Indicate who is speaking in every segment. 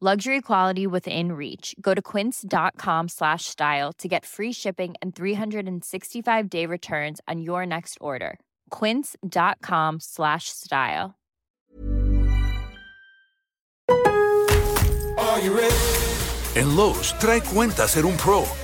Speaker 1: Luxury quality within reach. Go to quince.com slash style to get free shipping and 365 day returns on your next order. Quince.com slash style.
Speaker 2: En Lowe's, trae cuenta ser un pro.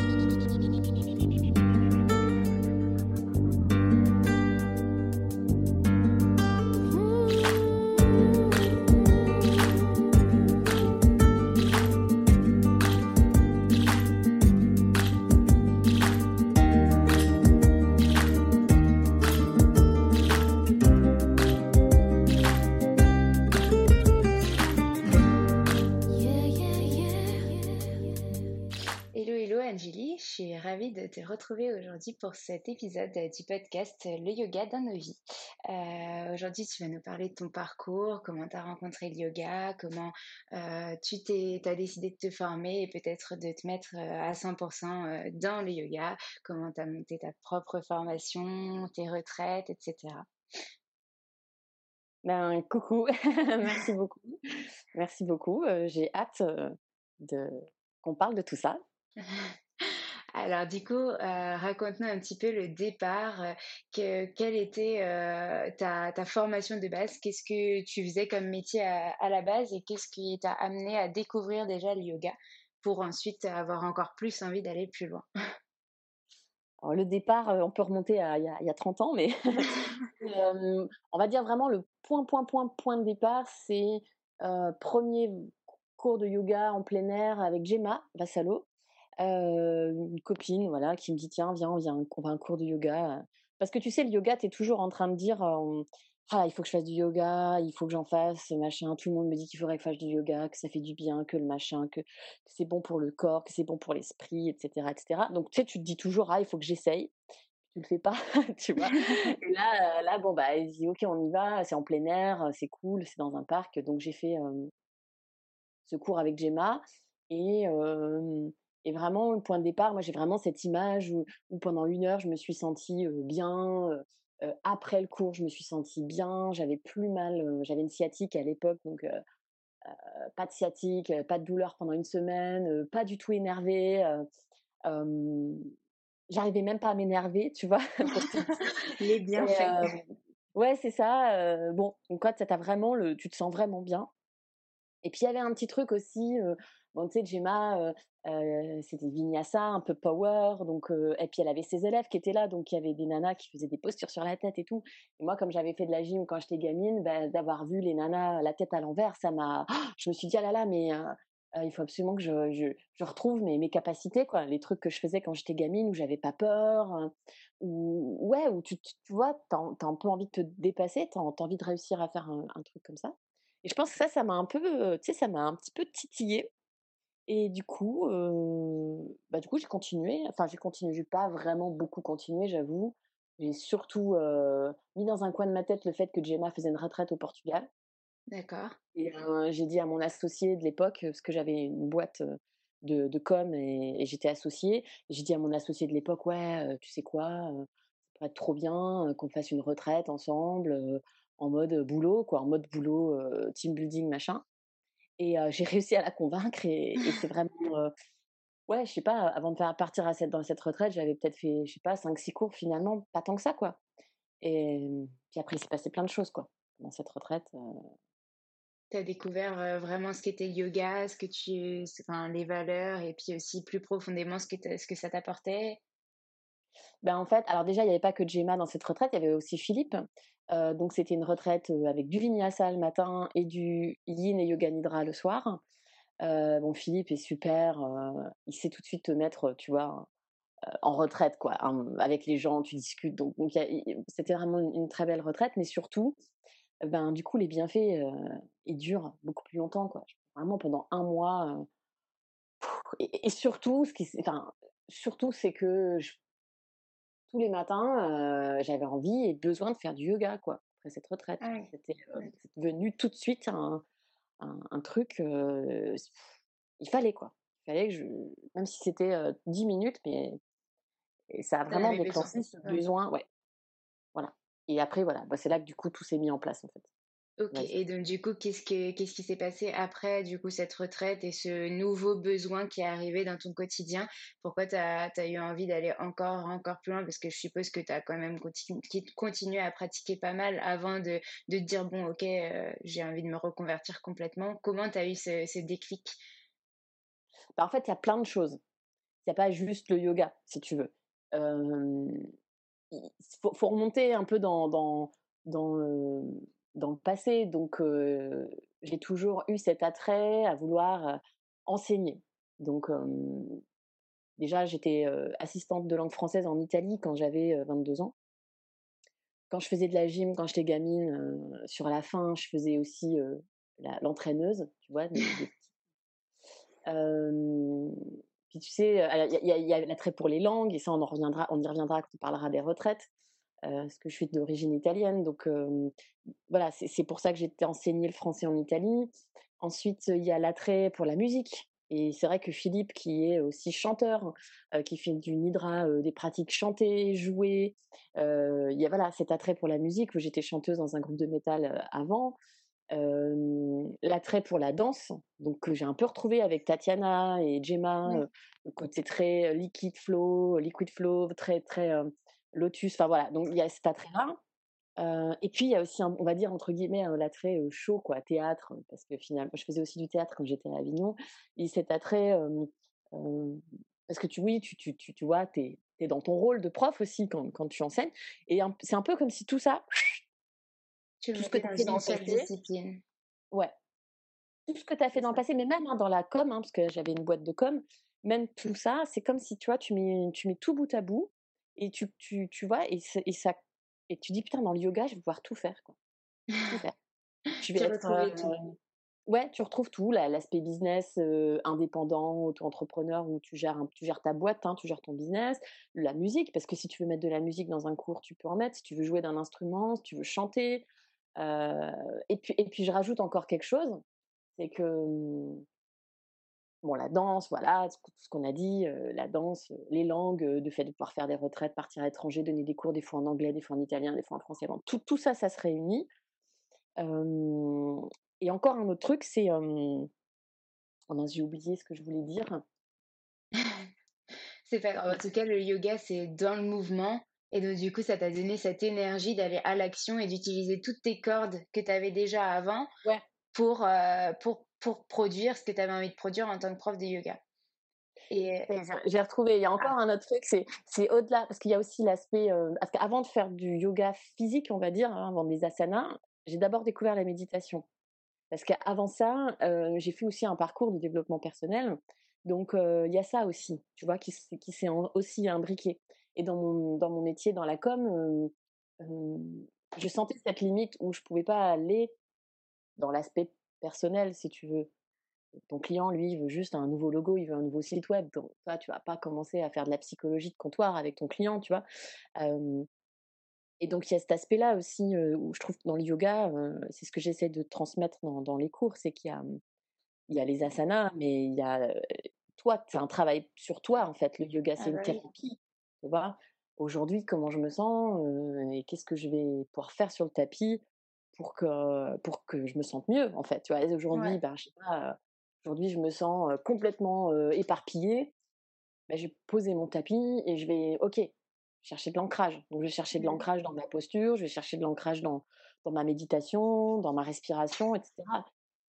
Speaker 3: Retrouver aujourd'hui pour cet épisode du podcast Le yoga dans nos vies. Euh, aujourd'hui, tu vas nous parler de ton parcours, comment tu as rencontré le yoga, comment euh, tu t'es, as décidé de te former et peut-être de te mettre euh, à 100% euh, dans le yoga, comment tu as monté ta propre formation, tes retraites, etc.
Speaker 4: Ben, coucou, merci beaucoup. Merci beaucoup. J'ai hâte de qu'on parle de tout ça.
Speaker 3: Alors du coup, euh, raconte-nous un petit peu le départ, euh, que, quelle était euh, ta, ta formation de base, qu'est-ce que tu faisais comme métier à, à la base et qu'est-ce qui t'a amené à découvrir déjà le yoga pour ensuite avoir encore plus envie d'aller plus loin?
Speaker 4: Alors, le départ, on peut remonter à il y y a 30 ans, mais on va dire vraiment le point, point, point, point de départ, c'est premier cours de yoga en plein air avec Gemma Vassalo, euh, une copine, voilà, qui me dit tiens, viens, viens, on va à un cours de yoga. Parce que tu sais, le yoga, tu es toujours en train de dire euh, ah, il faut que je fasse du yoga, il faut que j'en fasse, machin. Tout le monde me dit qu'il faudrait que je fasse du yoga, que ça fait du bien, que le machin, que, que c'est bon pour le corps, que c'est bon pour l'esprit, etc., etc. Donc, tu sais, tu te dis toujours, ah, il faut que j'essaye. Tu le fais pas, tu vois? Et là, là, bon, bah, elle dit, ok, on y va, c'est en plein air, c'est cool, c'est dans un parc. Donc, j'ai fait euh, ce cours avec Gemma. Et, euh, et vraiment, le point de départ, moi, j'ai vraiment cette image où, où pendant une heure, je me suis sentie euh, bien. euh, après le cours, je me suis sentie bien. J'avais plus mal. euh, j'avais une sciatique à l'époque, donc pas de sciatique, pas de douleur pendant une semaine, pas du tout énervée. J'arrivais même pas à m'énerver, tu vois.
Speaker 3: Les bienfaits.
Speaker 4: ouais, c'est ça. bon, donc quand ça t'a vraiment le, tu te sens vraiment bien. Et puis il y avait un petit truc aussi. euh, bon, tu sais, Gemma, euh, euh, c'était vinyasa, un peu power. Donc, euh, et puis elle avait ses élèves qui étaient là, donc il y avait des nanas qui faisaient des postures sur la tête et tout. Et moi, comme j'avais fait de la gym quand j'étais gamine, ben, d'avoir vu les nanas la tête à l'envers, ça m'a. je me suis dit ah là là, mais euh, il faut absolument que je, je, retrouve mes, mes, capacités, quoi, les trucs que je faisais quand j'étais gamine, où j'avais pas peur, hein, ou ouais, où tu, tu vois, tu as, un peu envie de te dépasser, tu as, envie de réussir à faire un, truc comme ça. Et je pense que ça, ça m'a un peu, tu sais, ça m'a un petit peu titillé. Et du coup, bah du coup, j'ai continué. Enfin, j'ai continué. J'ai pas vraiment beaucoup continué, j'avoue. J'ai surtout mis dans un coin de ma tête le fait que Gemma faisait une retraite au Portugal.
Speaker 3: D'accord.
Speaker 4: Et j'ai dit à mon associé de l'époque, parce que j'avais une boîte de, de com et, j'étais associée, j'ai dit à mon associé de l'époque, ouais, tu sais quoi, ça pourrait être trop bien qu'on fasse une retraite ensemble, en mode boulot, quoi, en mode boulot, team building, machin. Et j'ai réussi à la convaincre et, c'est vraiment ouais, je sais pas, avant de faire partir à cette, dans cette retraite, j'avais peut-être fait, je sais pas, 5-6 cours finalement, pas tant que ça, quoi. Et puis après, il s'est passé plein de choses, quoi, dans cette retraite.
Speaker 3: Tu as découvert vraiment ce qu'était le yoga, ce que tu, enfin, les valeurs, et puis aussi plus profondément ce que, ce que ça t'apportait?
Speaker 4: Ben en fait, alors déjà, il n'y avait pas que Gemma dans cette retraite, il y avait aussi Philippe. donc c'était une retraite avec du vinyasa le matin et du yin et yoga nidra le soir. bon, Philippe est super, il sait tout de suite te mettre, tu vois, en retraite, quoi. avec les gens, tu discutes. Donc, donc c'était vraiment une, très belle retraite, mais surtout, ben, du coup, les bienfaits, ils durent beaucoup plus longtemps, quoi. Vraiment pendant un mois. Et, surtout, ce qui, enfin, surtout, c'est que tous les matins, j'avais envie et besoin de faire du yoga, quoi, après cette retraite. Ah c'était devenu tout de suite un, un, truc. il fallait, quoi. Il fallait que je. Même si c'était 10 minutes, mais. Et ça a vraiment déclenché ce besoin, ouais. Voilà. Et après, voilà, bah, c'est là que du coup tout s'est mis en place en fait.
Speaker 3: Ok, et donc du coup, qu'est-ce, que, qu'est-ce qui s'est passé après du coup cette retraite et ce nouveau besoin qui est arrivé dans ton quotidien? Pourquoi tu as, eu envie d'aller encore, encore plus loin? Parce que je suppose que tu as quand même continué à pratiquer pas mal avant de, de te dire, bon, ok, euh, j'ai envie de me reconvertir complètement. Comment tu as eu ce, ce déclic?
Speaker 4: Bah, En fait, il y a plein de choses. Il n'y a pas juste le yoga, si tu veux. Il faut, faut, remonter un peu dans, dans, dans dans le passé. Donc, j'ai toujours eu cet attrait à vouloir enseigner. Donc, déjà, j'étais assistante de langue française en Italie quand j'avais 22 ans. Quand je faisais de la gym, quand j'étais gamine, sur la fin, je faisais aussi l'entraîneuse, tu vois. puis tu sais, il y a, l'attrait pour les langues, et ça, on, en reviendra, on y reviendra quand on parlera des retraites parce que je suis d'origine italienne. Donc voilà, c'est pour ça que j'ai été enseigner le français en Italie. Ensuite, il y a l'attrait pour la musique. Et c'est vrai que Philippe, qui est aussi chanteur, qui fait du nidra, des pratiques chantées, jouées, il y a voilà, cet attrait pour la musique, où j'étais chanteuse dans un groupe de métal avant. l'attrait pour la danse, donc que j'ai un peu retrouvé avec Tatiana et Gemma, le côté très liquid flow, liquid flow, très très Lotus, enfin voilà, donc il y a cet attrait-là. et puis il y a aussi, on va dire entre guillemets, l'attrait chaud, quoi, théâtre, parce que finalement, je faisais aussi du théâtre quand j'étais à Avignon. Et cet attrait, parce que tu, oui, tu, tu, tu, tu vois, tu es, dans ton rôle de prof aussi quand, quand tu enseignes. Et c'est un peu comme si tout ça,
Speaker 3: tu tout ce que tu as fait dans le passé,
Speaker 4: ouais, tout ce que tu as fait dans le passé, mais même hein, dans la com, hein, parce que j'avais une boîte de com, même tout ça, c'est comme si tu vois, tu mets, tu mets tout bout à bout et tu, tu, tu vois, et, et, ça, et tu dis, putain, dans le yoga, je vais pouvoir tout faire. Quoi. Tout faire.
Speaker 3: Tu vais être, tout.
Speaker 4: Ouais, tu retrouves tout, l'aspect business indépendant, auto-entrepreneur, où tu gères, tu gères ta boîte, hein, tu gères ton business, la musique, parce que si tu veux mettre de la musique dans un cours, tu peux en mettre, si tu veux jouer d'un instrument, si tu veux chanter. et, puis, et puis, je rajoute encore quelque chose, c'est que mmh, bon, la danse, voilà, ce qu'on a dit, la danse, les langues, le fait de pouvoir faire des retraites, partir à l'étranger, donner des cours, des fois en anglais, des fois en italien, des fois en français. tout, tout ça, ça se réunit. et encore un autre truc, c'est... Oh j'ai oublié ce que je voulais dire.
Speaker 3: c'est pas grave. En tout cas, le yoga, c'est dans le mouvement. Et donc, du coup, ça t'a donné cette énergie d'aller à l'action et d'utiliser toutes tes cordes que tu avais déjà avant pour, pour pour produire ce que tu avais envie de produire en tant que prof de yoga.
Speaker 4: Et j'ai retrouvé, il y a encore un autre truc, c'est au-delà, parce qu'il y a aussi l'aspect, euh, parce qu'avant de faire du yoga physique, on va dire, hein, avant des asanas, j'ai d'abord découvert la méditation. Parce qu'avant ça, j'ai fait aussi un parcours de développement personnel. Donc, il y a ça aussi, tu vois, qui, qui s'est aussi imbriqué. Et dans mon, dans mon métier, dans la com, je sentais cette limite où je pouvais pas aller dans l'aspect personnel, si tu veux. Ton client, lui, il veut juste un nouveau logo, il veut un nouveau site web. Donc, toi, tu vas pas commencer à faire de la psychologie de comptoir avec ton client, tu vois. et donc, il y a cet aspect-là aussi où je trouve que dans le yoga, c'est ce que j'essaie de transmettre dans, dans les cours, c'est qu'il y a, il y a les asanas, mais il y a toi, c'est un travail sur toi, en fait. Le yoga, c'est ah une bah thérapie. Tu vois aujourd'hui comment je me sens et qu'est-ce que je vais pouvoir faire sur le tapis pour que pour que je me sente mieux en fait tu vois? Aujourd'hui ben je sais pas aujourd'hui je me sens complètement éparpillée. Ben, je vais poser mon tapis et je vais ok chercher de l'ancrage. Donc je vais chercher de mmh. l'ancrage dans ma posture je vais chercher de l'ancrage dans dans ma méditation dans ma respiration etc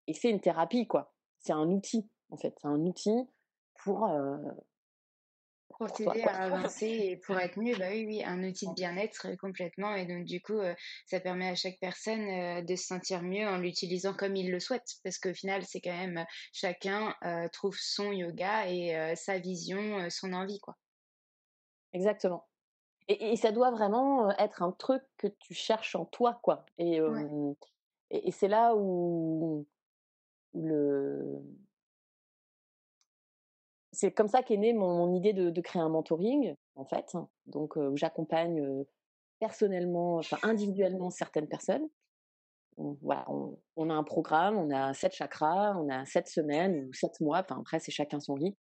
Speaker 4: et c'est une thérapie quoi. C'est un outil en fait. C'est un outil pour
Speaker 3: pour t'aider à avancer et pour être mieux, bah oui, oui, un outil de bien-être euh, complètement. Et donc, du coup, euh, ça permet à chaque personne euh, de se sentir mieux en l'utilisant comme il le souhaite. Parce qu'au final, c'est quand même chacun trouve son yoga et sa vision, son envie, quoi.
Speaker 4: Exactement. Et, ça doit vraiment être un truc que tu cherches en toi, quoi. Et, et, et c'est là où le c'est comme ça qu'est née mon, idée de, créer un mentoring, en fait. Donc, où j'accompagne personnellement, enfin individuellement certaines personnes. On, voilà, on, a un programme, on a sept chakras, on a sept semaines ou sept mois. Enfin, après, c'est chacun son rythme.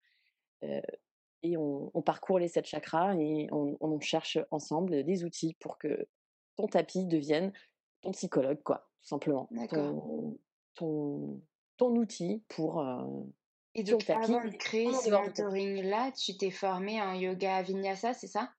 Speaker 4: et on, parcourt les sept chakras et on, cherche ensemble des outils pour que ton tapis devienne ton psychologue, quoi, tout simplement. Ton, ton, outil pour,
Speaker 3: et donc, avant de créer ce mentoring-là, tu t'es formé en yoga vinyasa, c'est ça?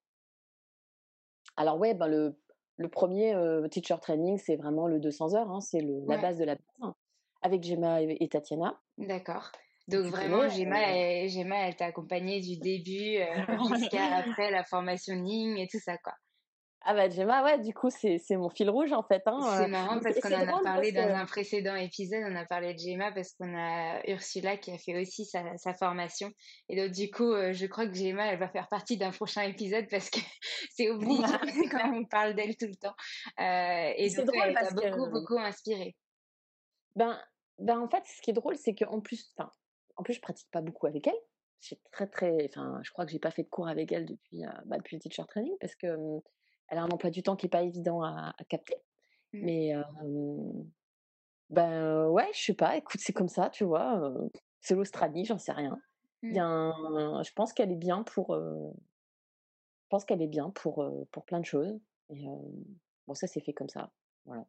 Speaker 4: Alors, ouais, ben le, le premier euh, teacher training, c'est vraiment le 200 heures, hein, c'est la base de la base, avec Gemma et, Tatiana.
Speaker 3: D'accord. Donc vraiment, Gemma, elle, Gemma, elle t'a accompagnée du début euh, jusqu'à après la formation Ning et tout ça, quoi.
Speaker 4: Ah bah Gemma, ouais, du coup, c'est, mon fil rouge en fait. Hein.
Speaker 3: C'est marrant parce qu'on en a parlé dans un précédent épisode, on a parlé de Gemma parce qu'on a Ursula qui a fait aussi sa, sa formation. Et donc du coup, euh, je crois que Gemma, elle va faire partie d'un prochain épisode parce que c'est obligé quand on parle d'elle tout le temps. Euh, et donc, drôle elle t'a beaucoup, beaucoup inspiré.
Speaker 4: Ben, ben en fait, ce qui est drôle, c'est qu'en plus, enfin, en plus, je pratique pas beaucoup avec elle. J'ai très très, enfin, je crois que j'ai pas fait de cours avec elle depuis, euh, bah, depuis le teacher training parce que elle a un emploi du temps qui est pas évident à, capter. Mmh. Mais ben ouais, je sais pas. Écoute, c'est comme ça, tu vois. c'est l'Australie, j'en sais rien. Il y a mmh. je pense qu'elle est bien pour. je pense qu'elle est bien pour pour plein de choses. Et bon, ça c'est fait comme ça. Voilà.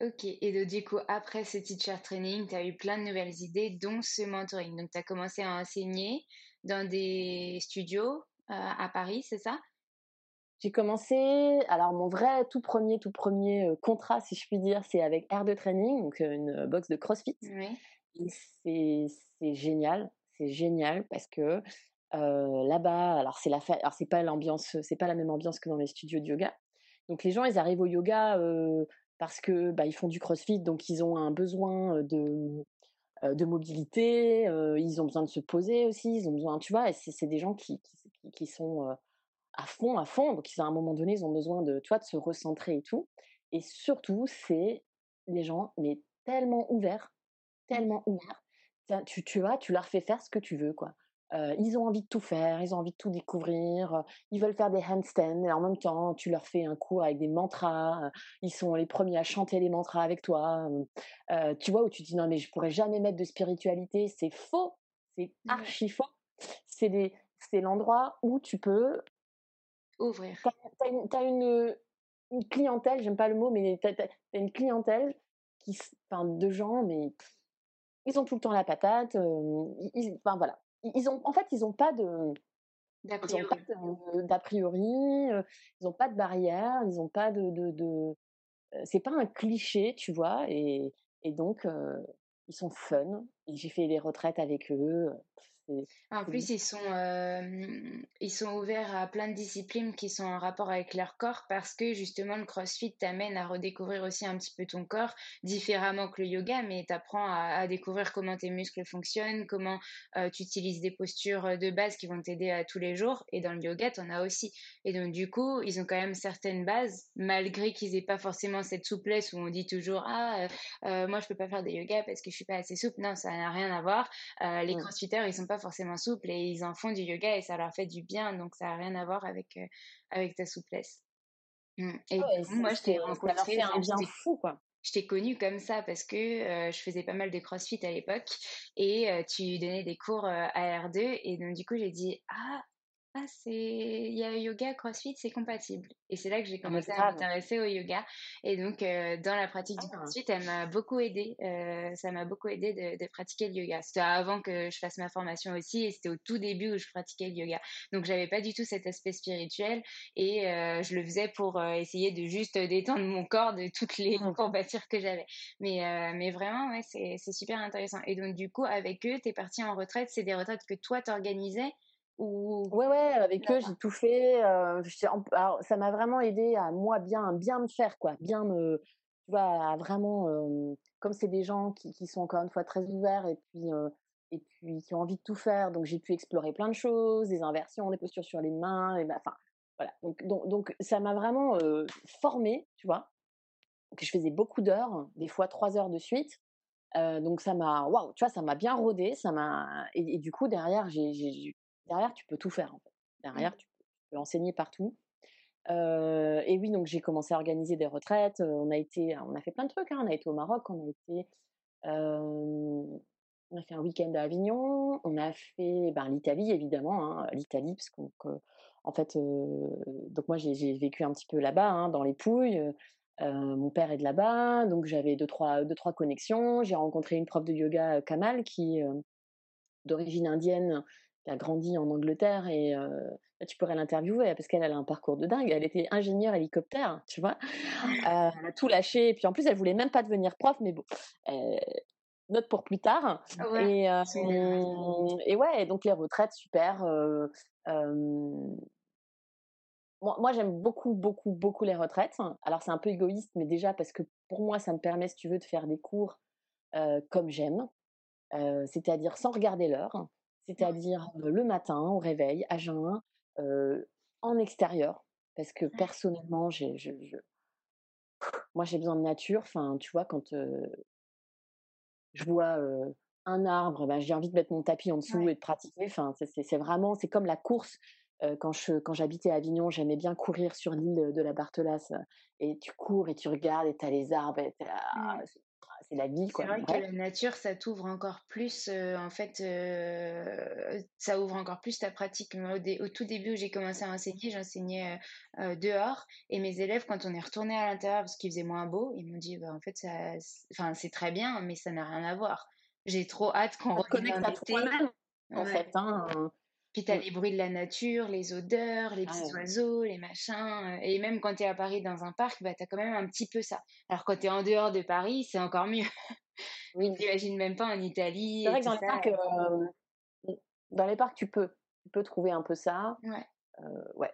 Speaker 3: Ok, et donc, du coup, après ce teacher training, tu as eu plein de nouvelles idées, dont ce mentoring. Donc, tu as commencé à enseigner dans des studios à Paris, c'est ça?
Speaker 4: J'ai commencé, alors mon vrai tout premier, tout premier contrat, si je puis dire, c'est avec Air de Training, donc une box de CrossFit. Et c'est génial, c'est génial parce que là-bas, alors c'est la, alors c'est pas l'ambiance, c'est pas la même ambiance que dans les studios de yoga. Donc les gens, ils arrivent au yoga parce que bah, ils font du CrossFit, donc ils ont un besoin de de mobilité, ils ont besoin de se poser aussi, ils ont besoin, tu vois, c'est des gens qui, qui, qui sont à fond, à fond. Donc, à un moment donné, ils ont besoin de, toi, de se recentrer et tout. Et surtout, c'est les gens, mais tellement ouverts, mmh. tellement ouverts. Tu, tu vois, tu leur fais faire ce que tu veux, quoi. ils ont envie de tout faire, ils ont envie de tout découvrir, ils veulent faire des handstands et en même temps tu leur fais un cours avec des mantras, ils sont les premiers à chanter les mantras avec toi. tu vois, où tu dis non mais je pourrais jamais mettre de spiritualité, c'est faux, c'est archi faux. C'est l'endroit où tu peux
Speaker 3: ouvrir.
Speaker 4: Tu as, une, une, clientèle, j'aime pas le mot, mais tu as, une clientèle qui, enfin, de gens, mais ils ont tout le temps la patate. ils, enfin voilà, ils ont, en fait, ils ont pas de d'a priori, ils n'ont pas de barrière, ils n'ont pas de, de, de c'est pas un cliché, tu vois, et, et donc ils sont fun. J'ai fait des retraites avec eux,
Speaker 3: En plus, ils sont, ils sont ouverts à plein de disciplines qui sont en rapport avec leur corps parce que justement, le CrossFit t'amène à redécouvrir aussi un petit peu ton corps différemment que le yoga, mais t'apprends à, à découvrir comment tes muscles fonctionnent, comment tu utilises des postures de base qui vont t'aider à tous les jours. Et dans le yoga, t'en as aussi. Et donc, du coup, ils ont quand même certaines bases, malgré qu'ils aient pas forcément cette souplesse où on dit toujours, ah, moi, je peux pas faire des yoga parce que je suis pas assez souple. Non, ça n'a rien à voir. les crossfitters, ils sont pas forcément souples et ils en font du yoga et ça leur fait du bien. Donc, ça n'a rien à voir avec, euh, avec ta souplesse. Mmh. Et moi, je t'ai rencontré.
Speaker 4: un bien fou, quoi.
Speaker 3: Je t'ai connue comme ça parce que euh, je faisais pas mal de crossfit à l'époque et euh, tu donnais des cours à R2 et donc du coup j'ai dit ah ah, c'est il y a yoga, CrossFit, c'est compatible. Et c'est là que j'ai ah, commencé à m'intéresser au yoga. Et donc, euh, dans la pratique du ah. CrossFit, elle m'a beaucoup aidé. Euh, ça m'a beaucoup aidé de, pratiquer le yoga. C'était avant que je fasse ma formation aussi, et c'était au tout début où je pratiquais le yoga. Donc, j'avais pas du tout cet aspect spirituel, et euh, je le faisais pour essayer de juste détendre mon corps de toutes les mmh. courbatures que j'avais. Mais, mais vraiment, ouais, c'est super intéressant. Et donc, du coup, avec eux, tu es parti en retraite. C'est des retraites que toi, t'organisais?
Speaker 4: Ou... Ouais, ouais, avec eux, j'ai tout fait. alors, ça m'a vraiment aidé à moi bien, bien me faire, quoi. Bien me. Tu vois, à vraiment. comme c'est des gens qui, qui, sont encore une fois très ouverts et puis, et puis qui ont envie de tout faire, donc j'ai pu explorer plein de choses, des inversions, des postures sur les mains, et enfin, voilà. Donc, donc, donc ça m'a vraiment formé, tu vois. Donc, je faisais beaucoup d'heures, des fois trois heures de suite. donc ça m'a, waouh, tu vois, ça m'a bien rodé, ça m'a, et, et, du coup derrière j'ai derrière, tu peux tout faire. En fait. Mmh. Derrière, tu, peux, enseigner partout. et oui, donc j'ai commencé à organiser des retraites. On a été, on a fait plein de trucs. Hein. On a été au Maroc, on a été, on a fait un week-end à Avignon. On a fait ben, l'Italie évidemment, hein, l'Italie parce qu'on, en fait, donc moi j'ai vécu un petit peu là-bas, hein, dans les Pouilles. mon père est de là-bas, donc j'avais deux trois, deux, trois connexions. J'ai rencontré une prof de yoga, Kamal, qui d'origine indienne, a grandi en Angleterre et tu pourrais l'interviewer parce qu'elle a un parcours de dingue. Elle était ingénieure hélicoptère, tu vois? elle a tout lâché. Et puis en plus, elle voulait même pas devenir prof, mais bon, note pour plus tard. Et, et, ouais, donc les retraites, super. moi, j'aime beaucoup, beaucoup, beaucoup les retraites. Alors, c'est un peu égoïste, mais déjà parce que pour moi, ça me permet, si tu veux, de faire des cours comme j'aime, c'est-à-dire sans regarder l'heure c'est-à-dire le matin au réveil, à jeun, en extérieur, parce que personnellement, j'ai, je, moi j'ai besoin de nature. Enfin, tu vois, quand je vois un arbre, ben, j'ai envie de mettre mon tapis en dessous et de pratiquer. Enfin, c'est, vraiment, c'est comme la course. quand je quand j'habitais à Avignon, j'aimais bien courir sur l'île de la Barthelasse et tu cours et tu regardes et tu as les arbres et «Ah, c'est la vie.
Speaker 3: C'est vrai que la nature, ça t'ouvre encore plus, en fait, ça ouvre encore plus ta pratique. au, tout début où j'ai commencé à enseigner, j'enseignais dehors et mes élèves, quand on est retourné à l'intérieur parce qu'il faisait moins beau, ils m'ont dit, bah, en fait, ça, enfin, c'est très bien, mais ça n'a rien à voir. J'ai trop hâte qu'on
Speaker 4: reconnecte à toi-même, en fait. Hein,
Speaker 3: puis tu as les bruits de la nature, les odeurs, les petits oiseaux, les machins. Euh, et même quand tu es à Paris dans un parc, bah, tu as quand même un petit peu ça. Alors quand tu es en dehors de Paris, c'est encore mieux. Oui. T'imagines même pas en Italie.
Speaker 4: C'est vrai que dans les, parcs, euh, dans les parcs, tu peux, tu peux trouver un peu ça.
Speaker 3: Ouais.
Speaker 4: Euh, ouais.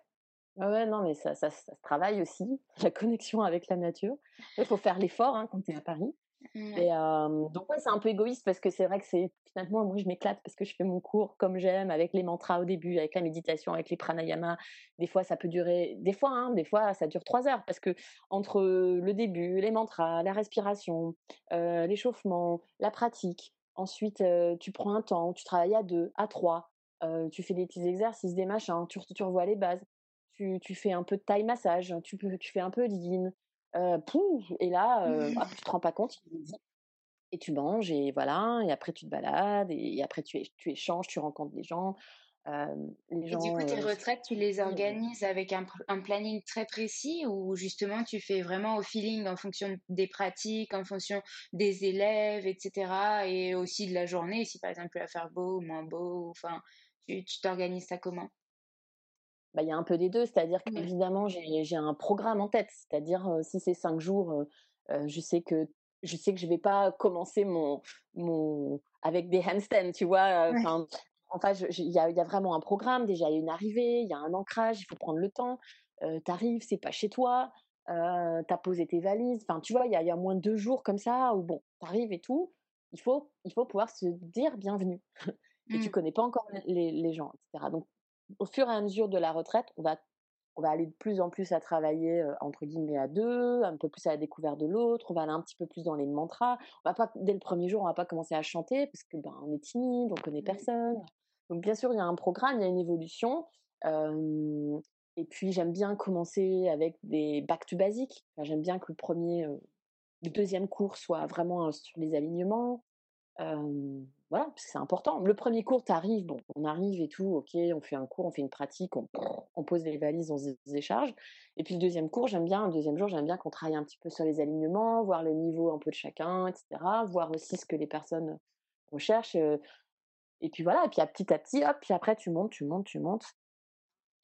Speaker 4: Ouais, non, mais ça, ça, ça, se travaille aussi, la connexion avec la nature. Il faut faire l'effort hein, quand tu es à Paris. Et donc ouais, c'est un peu égoïste parce que c'est vrai que c'est finalement moi je m'éclate parce que je fais mon cours comme j'aime avec les mantras au début, avec la méditation, avec les pranayama. Des fois ça peut durer, des fois, hein, des fois ça dure trois heures parce que entre le début, les mantras, la respiration, l'échauffement, la pratique, ensuite tu prends un temps, tu travailles à deux, à trois, tu fais des petits exercices, des machins, tu, revois les bases. Tu, tu, fais un peu de taille massage, tu, tu fais un peu de yin, et là, euh, ah, tu te rends pas compte, et tu manges, et voilà, et après tu te balades, et, après tu, tu échanges, tu rencontres des gens.
Speaker 3: les gens et du coup, tes retraites, tu les organises avec un, un, planning très précis ou justement tu fais vraiment au feeling en fonction des pratiques, en fonction des élèves, etc. Et aussi de la journée, si par exemple il va faire beau ou moins beau, enfin, tu t'organises ça comment?
Speaker 4: Bah, il y a un peu des deux, c'est-à-dire qu'évidemment, j'ai un programme en tête, c'est-à-dire si c'est cinq jours, je sais que je sais que je vais pas commencer mon mon avec des handstands, tu vois. fait, il y a, y a, vraiment un programme. Déjà, il y a une arrivée, il y a un ancrage, il faut prendre le temps. Euh, T'arrives, c'est pas chez toi. Euh, t'as posé tes valises. Enfin, tu vois, il y a, y a, moins de deux jours comme ça où bon, t'arrives et tout. Il faut, il faut pouvoir se dire bienvenue. et tu mmh. connais pas encore les, les gens, etc. Donc, au fur et à mesure de la retraite, on va on va aller de plus en plus à travailler entre guillemets à deux, un peu plus à la découverte de l'autre, on va aller un petit peu plus dans les mantras. On va pas dès le premier jour, on va pas commencer à chanter parce que ben on est timide, on connaît personne. Donc bien sûr, il y a un programme, il y a une évolution. et puis j'aime bien commencer avec des back to basic. j'aime bien que le premier, le deuxième cours soit vraiment sur les alignements voilà, c'est important. Le premier cours, t'arrives, bon, on arrive et tout, ok, on fait un cours, on fait une pratique, on, on pose les valises, on se décharge. Et puis le deuxième cours, j'aime bien, le deuxième jour, j'aime bien qu'on travaille un petit peu sur les alignements, voir le niveau un peu de chacun, etc. Voir aussi ce que les personnes recherchent. Et puis voilà, et puis à petit à petit, hop, puis après tu montes, tu montes, tu montes.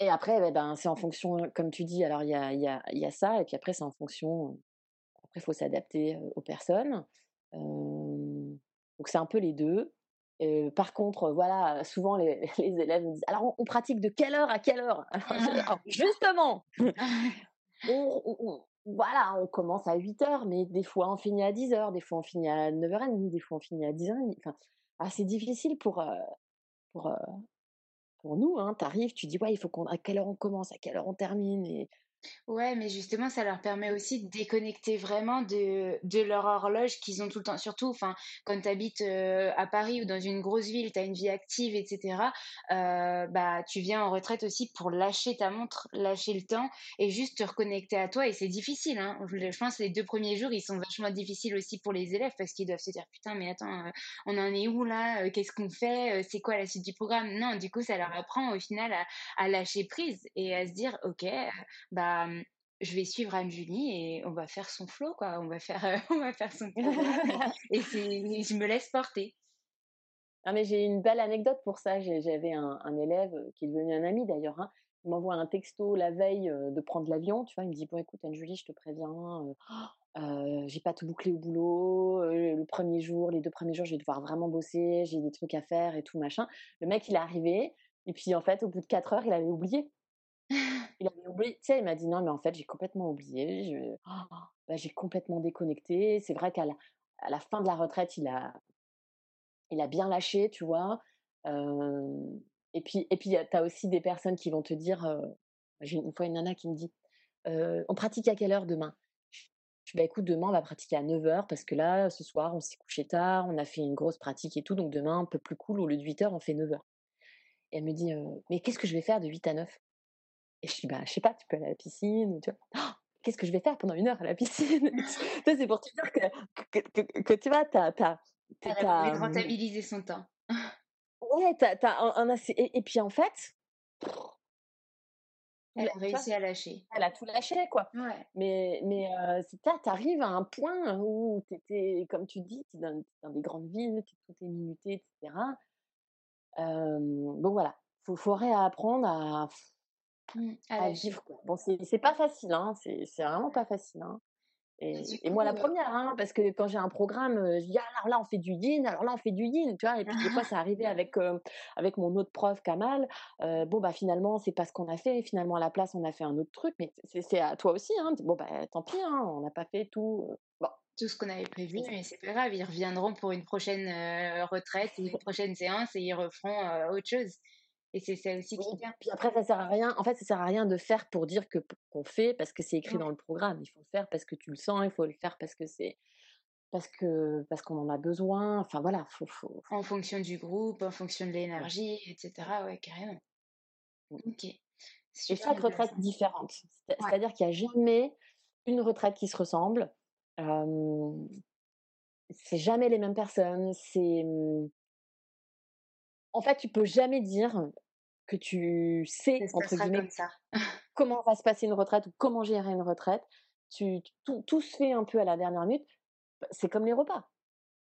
Speaker 4: Et après, eh ben, c'est en fonction, comme tu dis, alors il y a, y, a, y a ça, et puis après, c'est en fonction, après, il faut s'adapter aux personnes. donc c'est un peu les deux par contre, voilà, souvent les, élèves me disent alors on, pratique de quelle heure à quelle heure? Justement, voilà, on commence à 8 heures, mais des fois on finit à 10 heures, des fois on finit à 9h30, des fois on finit à 10h30. Enfin, ah, c'est difficile pour, pour, pour nous. Hein. Tu arrives, tu dis ouais, il faut qu'on à quelle heure on commence, à quelle heure on termine. Et
Speaker 3: Ouais, mais justement, ça leur permet aussi de déconnecter vraiment de, de leur horloge qu'ils ont tout le temps. Surtout, enfin, quand tu habites euh, à Paris ou dans une grosse ville, tu as une vie active, etc. Euh, bah, tu viens en retraite aussi pour lâcher ta montre, lâcher le temps et juste te reconnecter à toi. Et c'est difficile. Hein. Je pense que les deux premiers jours, ils sont vachement difficiles aussi pour les élèves parce qu'ils doivent se dire putain, mais attends, euh, on en est où là? Qu'est-ce qu'on fait? C'est quoi la suite du programme? Non, du coup, ça leur apprend au final à, à lâcher prise et à se dire ok, bah bah, mmh, je vais suivre Anne-Julie et on va faire son flow, quoi. On va faire, on va faire son et, je me laisse porter.
Speaker 4: Ah, mais j'ai une belle anecdote pour ça. J'avais un, élève qui est devenu un ami d'ailleurs. Hein. Il m'envoie un texto la veille de prendre l'avion. Tu vois, il me dit Bon, écoute, Anne-Julie, je te préviens, euh, j'ai pas tout bouclé au boulot. le premier jour, les deux premiers jours, je vais devoir vraiment bosser. J'ai des trucs à faire et tout, machin. Le mec, il est arrivé. Et puis, en fait, au bout de quatre heures, il avait oublié il avait oublié, tu il m'a dit non, mais en fait, j'ai complètement oublié, oh, bah, j'ai complètement déconnecté. C'est vrai qu'à la, fin de la retraite, il a, il a bien lâché, tu vois. et puis, et puis, tu as aussi des personnes qui vont te dire, j'ai une fois une nana qui me dit, on pratique à quelle heure demain? Je bah écoute, demain on va pratiquer à 9h parce que là, ce soir, on s'est couché tard, on a fait une grosse pratique et tout, donc demain, un peu plus cool, au lieu de 8h, on fait 9h. Et elle me dit, mais qu'est-ce que je vais faire de 8 à 9 et je dis, bah, je sais pas, tu peux aller à la piscine. Tu vois. Oh, qu'est-ce que je vais faire pendant une heure à la piscine? C'est pour te dire que, que, que, tu vois, tu as.
Speaker 3: as, as, rentabiliser son temps.
Speaker 4: Ouais, tu as, un, assez. Et, puis en fait.
Speaker 3: Elle a réussi à lâcher.
Speaker 4: Elle a tout lâché, quoi.
Speaker 3: Ouais.
Speaker 4: Mais, mais euh, tu arrives à un point où tu étais, comme tu dis, tu es dans, dans, des grandes villes, tout est minuté, etc. Euh, donc voilà, il faut, faut réapprendre à Mmh, à, vivre. Quoi. Bon, c'est pas facile, hein, c'est vraiment pas facile. Hein. Et, moi, la première, hein, parce que quand j'ai un programme, je dis «Ah, alors là, on fait du yin, alors là, on fait du yin, tu vois. Et puis, des fois, ça arrivait avec, avec mon autre prof, Kamal. bon, bah, finalement, c'est pas ce qu'on a fait. Finalement, à la place, on a fait un autre truc. Mais c'est à toi aussi. Hein. Bon, bah, tant pis, hein, on n'a pas fait tout. Bon.
Speaker 3: Tout ce qu'on avait prévu, mais c'est pas grave. Ils reviendront pour une prochaine retraite, une prochaine séance et ils referont autre chose. Et c'est ça aussi qui vient.
Speaker 4: Puis après, ça sert à rien. En fait, ça sert à rien de faire pour dire que qu'on fait parce que c'est écrit dans le programme. Il faut le faire parce que tu le sens. Il faut le faire parce que c'est parce que parce qu'on en a besoin. Enfin voilà, faut, faut,
Speaker 3: En fonction du groupe, en fonction de l'énergie, etc. Ouais, carrément. Mmh. Ok. Et
Speaker 4: chaque retraite différente. C'est-à-dire qu'il n'y a jamais une retraite qui se ressemble. c'est jamais les mêmes personnes. C'est mmh, en fait, tu peux jamais dire que tu sais, entre guillemets, comment va se passer une retraite ou comment gérer une retraite. Tu, tout, se fait un peu à la dernière minute. Bah, c'est comme les repas.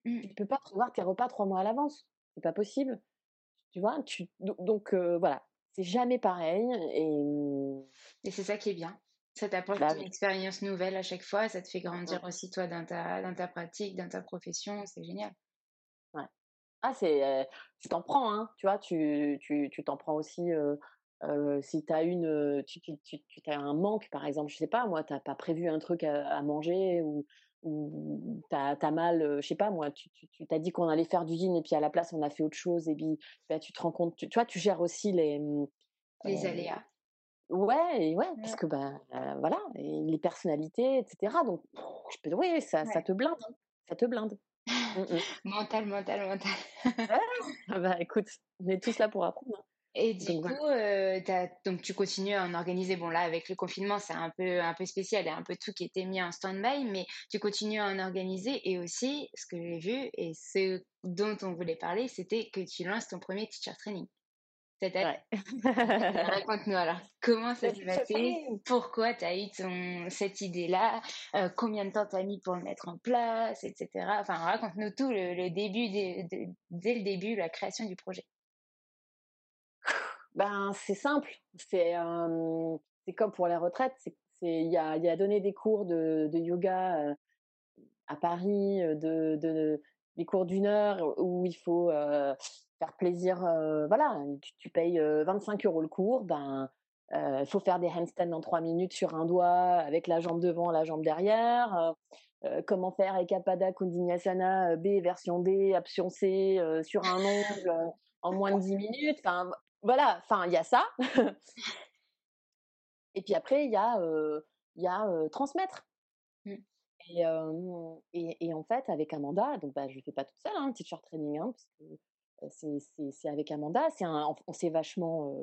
Speaker 4: Mmh. Tu ne peux pas prévoir tes repas trois mois à l'avance. C'est pas possible. Tu vois tu, Donc, voilà. C'est jamais pareil. Et, mmh
Speaker 3: et c'est ça qui est bien. Ça t'apporte bah une expérience nouvelle à chaque fois. Ça te fait grandir aussi, toi, dans ta, dans ta pratique, dans ta profession. C'est génial.
Speaker 4: Ah, c'est, tu t'en prends, hein, tu vois, tu, tu, tu t'en prends aussi si tu as une, tu, tu, tu, as un manque, par exemple, je sais pas, moi, tu n'as pas prévu un truc à, manger ou, ou tu as, mal, je sais pas, moi, tu, t'as dit qu'on allait faire du jean et puis à la place, on a fait autre chose et puis bah, tu te rends compte, tu, vois, tu gères aussi les, mmh,
Speaker 3: les aléas.
Speaker 4: Ouais, ouais, parce que ben voilà, les personnalités, etc. Donc, je peux, oui, ça, ça te blinde, hein, ça te blinde.
Speaker 3: Mmh, mental, mental, mental.
Speaker 4: Ah bah écoute, on est tous là pour apprendre. Hein.
Speaker 3: Et du coup, euh, donc tu continues à en organiser. Bon là, avec le confinement, c'est un peu un peu spécial, il y a un peu tout qui était mis en stand-by, mais tu continues à en organiser. Et aussi, ce que j'ai vu et ce dont on voulait parler, c'était que tu lances ton premier teacher training. Cette année. Raconte-nous alors, comment ça s'est passé? Pourquoi tu as eu ton, cette idée-là? Euh, Combien de temps tu as mis pour le mettre en place, etc. Enfin, raconte-nous tout le, début, dès le début, la création du projet.
Speaker 4: Ben, c'est simple. C'est c'est comme pour les retraites. C'est il y a, y a donné des cours de, de yoga à Paris, de, de, des cours d'une heure où il faut faire plaisir. voilà, tu, tu payes 25 euros le cours. Ben, il faut faire des handstands en 3 minutes sur un doigt avec la jambe devant, la jambe derrière. comment faire Ekapada Kundinasana B version D, option C sur un ongle en moins de 10 minutes. Enfin, voilà, enfin, il y a ça. et puis après, il y a, il y a transmettre. Mmh. Et, et, et, en fait, avec Amanda, donc bah, je ne fais pas toute seule, hein, teacher training, hein, parce que c'est avec Amanda, c'est on s'est vachement.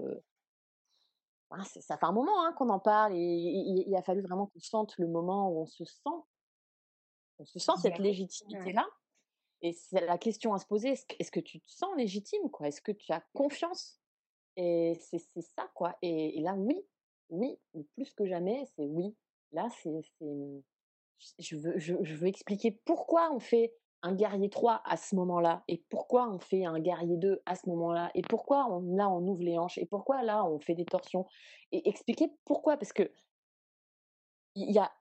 Speaker 4: ça fait un moment hein, qu'on en parle et il a fallu vraiment qu'on sente le moment où on se sent, on se sent cette légitimité-là. Et c'est la question à se poser, est-ce que tu te sens légitime quoi? Est-ce que tu as confiance? Et c'est ça, quoi. Et, là, oui, oui, plus que jamais, c'est oui. Là, c'est. Je veux, je, veux expliquer pourquoi on fait un guerrier 3 à ce moment-là, et pourquoi on fait un guerrier 2 à ce moment-là, et pourquoi on, là on ouvre les hanches, et pourquoi là on fait des torsions, et expliquer pourquoi, parce que il y a,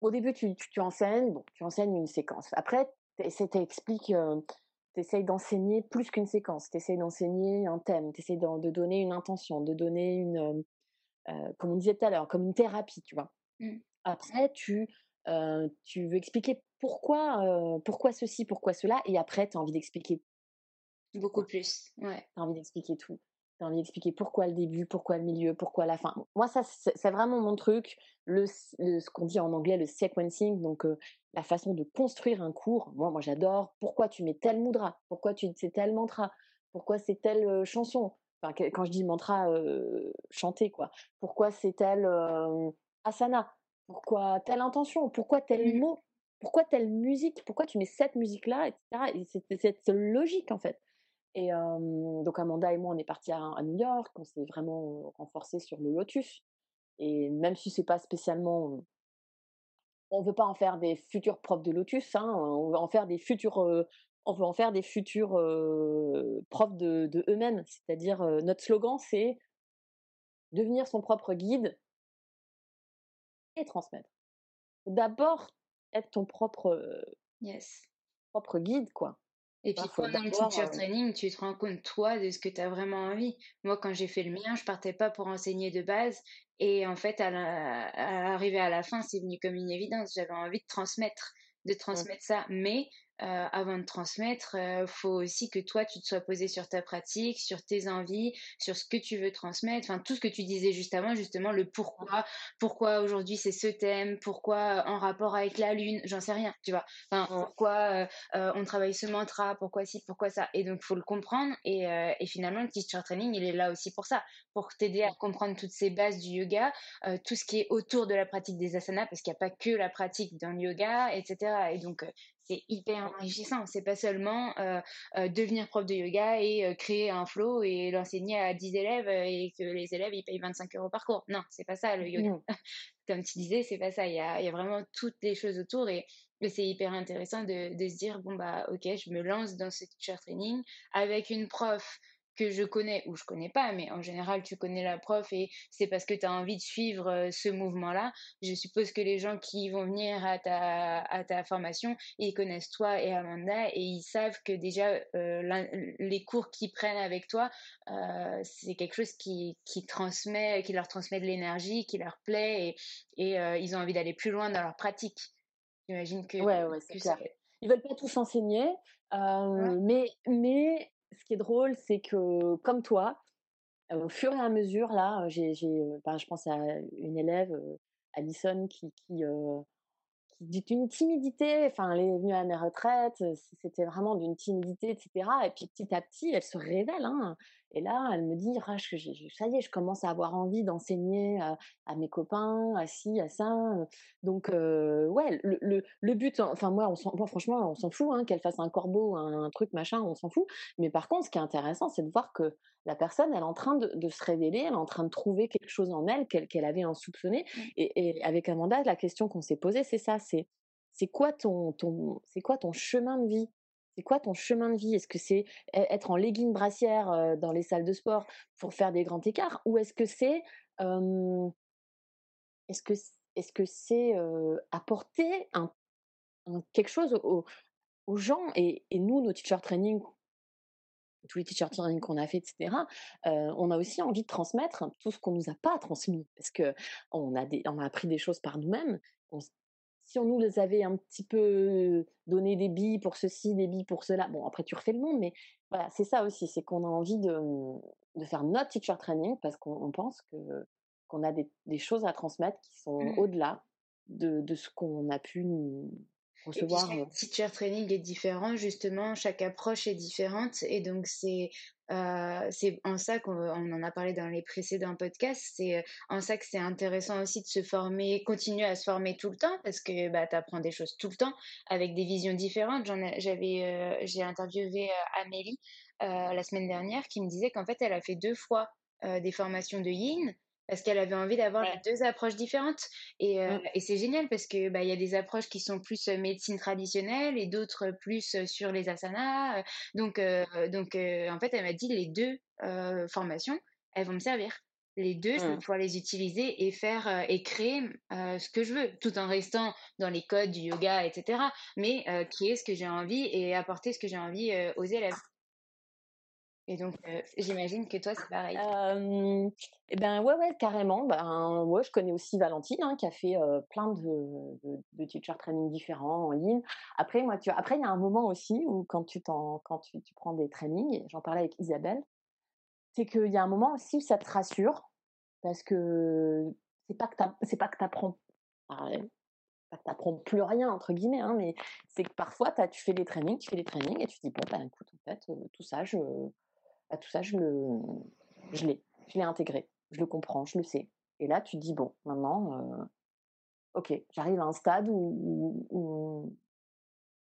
Speaker 4: au début tu, tu, enseignes, bon, tu enseignes une séquence, après tu expliques tu essayes d'enseigner plus qu'une séquence, tu essayes d'enseigner un thème, tu essayes de, donner une intention, de donner une, euh, euh, comme on disait tout à l'heure, comme une thérapie, tu vois? Mmh. Après, tu, euh, tu veux expliquer pourquoi, pourquoi ceci, pourquoi cela, et après, tu as envie d'expliquer.
Speaker 3: Beaucoup plus, ouais.
Speaker 4: Tu as envie d'expliquer tout. Tu as envie d'expliquer pourquoi le début, pourquoi le milieu, pourquoi la fin. Moi, ça, c'est vraiment mon truc, le, ce qu'on dit en anglais, le sequencing, donc la façon de construire un cours. Moi, moi j'adore. Pourquoi tu mets tel moudra Pourquoi tu c'est tel mantra? Pourquoi c'est telle chanson? Enfin, Quand je dis mantra, chanter quoi. Pourquoi c'est tel asana? Pourquoi telle intention? Pourquoi tel mmh. mot? Pourquoi telle musique Pourquoi tu mets cette musique là, etc. Et c'est cette logique en fait. Et donc Amanda et moi, on est partis à, New York. On s'est vraiment renforcé sur le Lotus. Et même si c'est pas spécialement on veut pas en faire des futurs profs de Lotus, hein, on veut en faire des futurs, on veut en faire des futurs profs de, eux-mêmes. C'est-à-dire notre slogan, c'est devenir son propre guide et transmettre. D'abord être ton propre,
Speaker 3: yes.
Speaker 4: propre guide, quoi.
Speaker 3: Et puis pendant le teacher training, tu te rends compte, toi, de ce que tu as vraiment envie. Moi, quand j'ai fait le mien, je partais pas pour enseigner de base. Et en fait, à, à arriver à la fin, c'est venu comme une évidence. J'avais envie de transmettre, de mmh. transmettre ça. Mais euh, avant de transmettre, il euh, faut aussi que toi, tu te sois posé sur ta pratique, sur tes envies, sur ce que tu veux transmettre, enfin tout ce que tu disais juste avant, justement le pourquoi, pourquoi aujourd'hui c'est ce thème, pourquoi en rapport avec la lune, j'en sais rien, tu vois. Enfin, pourquoi euh, on travaille ce mantra, pourquoi ci, pourquoi ça? Et donc, faut le comprendre. Et, et finalement, le teacher training, il est là aussi pour ça, pour t'aider à comprendre toutes ces bases du yoga, tout ce qui est autour de la pratique des asanas, parce qu'il n'y a pas que la pratique dans le yoga, etc. Et donc, c'est hyper enrichissant. C'est pas seulement euh, euh, devenir prof de yoga et euh, créer un flow et l'enseigner à 10 élèves et que les élèves ils payent 25 euros par cours. Non, c'est pas ça le yoga. Comme tu disais, c'est pas ça. Il y a, y a, vraiment toutes les choses autour et, c'est hyper intéressant de, de, se dire bon bah ok, je me lance dans ce teacher training avec une prof que je connais ou je connais pas, mais en général, tu connais la prof et c'est parce que tu as envie de suivre ce mouvement-là. Je suppose que les gens qui vont venir à ta, à ta formation, ils connaissent toi et Amanda et ils savent que déjà les cours qu'ils prennent avec toi, c'est quelque chose qui, qui, transmet, qui leur transmet de l'énergie, qui leur plaît et, et ils ont envie d'aller plus loin dans leur pratique. J'imagine que.
Speaker 4: Ouais, ouais, c'est clair. Ils veulent pas tous enseigner, mais, mais ce qui est drôle, c'est que, comme toi, au fur et à mesure, là, j'ai, ben, je pense à une élève, Alison, qui, qui, d'une timidité, enfin, elle est venue à mes retraites, c'était vraiment d'une timidité, etc. Et puis petit à petit, elle se révèle. Hein. Et là, elle me dit, ah, ça y est, je commence à avoir envie d'enseigner à, mes copains, à ci, à ça. Donc, ouais, le, le, but, enfin, moi, on franchement, on s'en fout hein, qu'elle fasse un corbeau, un, truc, machin, on s'en fout. Mais par contre, ce qui est intéressant, c'est de voir que la personne, elle est en train de, se révéler, elle est en train de trouver quelque chose en elle qu'elle avait insoupçonné. Mmh. Et, et, avec Amanda, la question qu'on s'est posée, c'est ça, c'est c'est quoi ton, ton, c'est quoi ton chemin de vie? C'est quoi ton chemin de vie? Est-ce que c'est e-, être en legging brassière dans les salles de sport pour faire des grands écarts Ou est-ce que c'est est-ce que est-ce que c'est apporter quelque chose aux, gens et, nous, nos teacher training, tous les teacher training qu'on a fait, etc., on a aussi envie de transmettre tout ce qu'on nous a pas transmis parce que on a, a appris des choses par nous-mêmes si on nous les avait un petit peu donné des billes pour ceci, des billes pour cela, bon, après tu refais le monde, mais voilà, c'est ça aussi, c'est qu'on a envie de, de, faire notre teacher training parce qu'on pense que qu'on a des, des, choses à transmettre qui sont mmh. au-delà de, de, ce qu'on a pu
Speaker 3: recevoir. Et chaque teacher training est différent, justement, chaque approche est différente, et donc c'est euh, c'est en ça qu'on en a parlé dans les précédents podcasts. C'est euh, en ça que c'est intéressant aussi de se former, continuer à se former tout le temps parce que bah, tu apprends des choses tout le temps avec des visions différentes. J'avais, euh, j'ai interviewé Amélie la semaine dernière qui me disait qu'en fait elle a fait deux fois des formations de Yin parce qu'elle avait envie d'avoir deux approches différentes. Et, euh, mmh. et c'est génial parce que bah, il y a des approches qui sont plus euh, médecine traditionnelle et d'autres plus euh, sur les asanas. Donc, donc en fait, elle m'a dit les deux formations, elles vont me servir. Les deux, je vais mmh. pouvoir les utiliser et faire et créer ce que je veux, tout en restant dans les codes du yoga, etc. Mais créer ce que j'ai envie et apporter ce que j'ai envie aux élèves. Et donc, j'imagine que toi, c'est pareil.
Speaker 4: Euh, eh ben ouais, ouais, carrément. Ben ouais, je connais aussi Valentine hein, qui a fait plein de, de, teacher training différents en ligne. Après, moi, tu après, il y a un moment aussi où quand tu t'en, quand tu, prends des trainings, j'en parlais avec Isabelle, c'est qu'il y a un moment aussi où ça te rassure parce que c'est pas que c'est pas que t'apprends, que t'apprends plus rien entre guillemets, hein, mais c'est que parfois tu fais des trainings, tu fais des trainings et tu dis bon ben écoute en fait tout ça je bah, tout ça, je le, je l'ai, je l'ai intégré, je le comprends, je le sais. Et là, tu te dis bon, maintenant, euh, ok, j'arrive à un stade où, où,